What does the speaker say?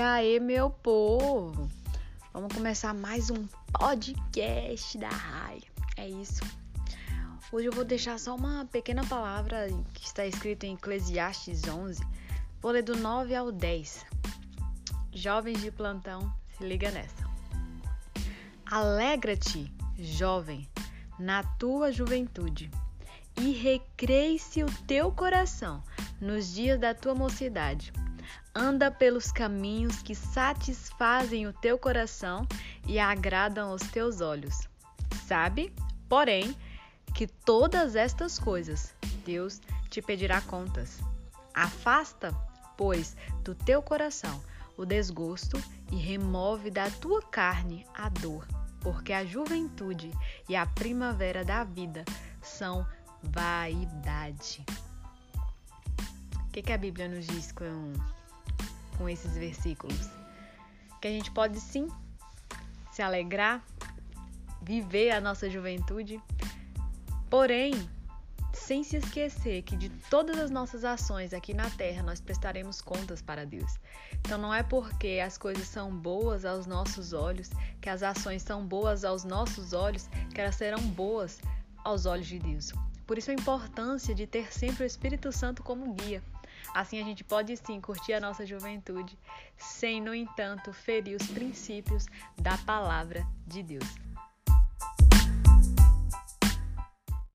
aí, meu povo? Vamos começar mais um podcast da RAI. É isso. Hoje eu vou deixar só uma pequena palavra que está escrita em Eclesiastes 11. Vou ler do 9 ao 10. Jovens de plantão, se liga nessa. Alegra-te, jovem, na tua juventude, e recreie-se o teu coração nos dias da tua mocidade Anda pelos caminhos que satisfazem o teu coração e agradam aos teus olhos. Sabe, porém, que todas estas coisas Deus te pedirá contas. Afasta, pois, do teu coração o desgosto e remove da tua carne a dor, porque a juventude e a primavera da vida são vaidade. O que, que a Bíblia nos diz com com esses versículos. Que a gente pode sim se alegrar, viver a nossa juventude, porém, sem se esquecer que de todas as nossas ações aqui na terra nós prestaremos contas para Deus. Então não é porque as coisas são boas aos nossos olhos, que as ações são boas aos nossos olhos, que elas serão boas aos olhos de Deus. Por isso a importância de ter sempre o Espírito Santo como guia. Assim a gente pode sim curtir a nossa juventude, sem, no entanto, ferir os princípios da palavra de Deus.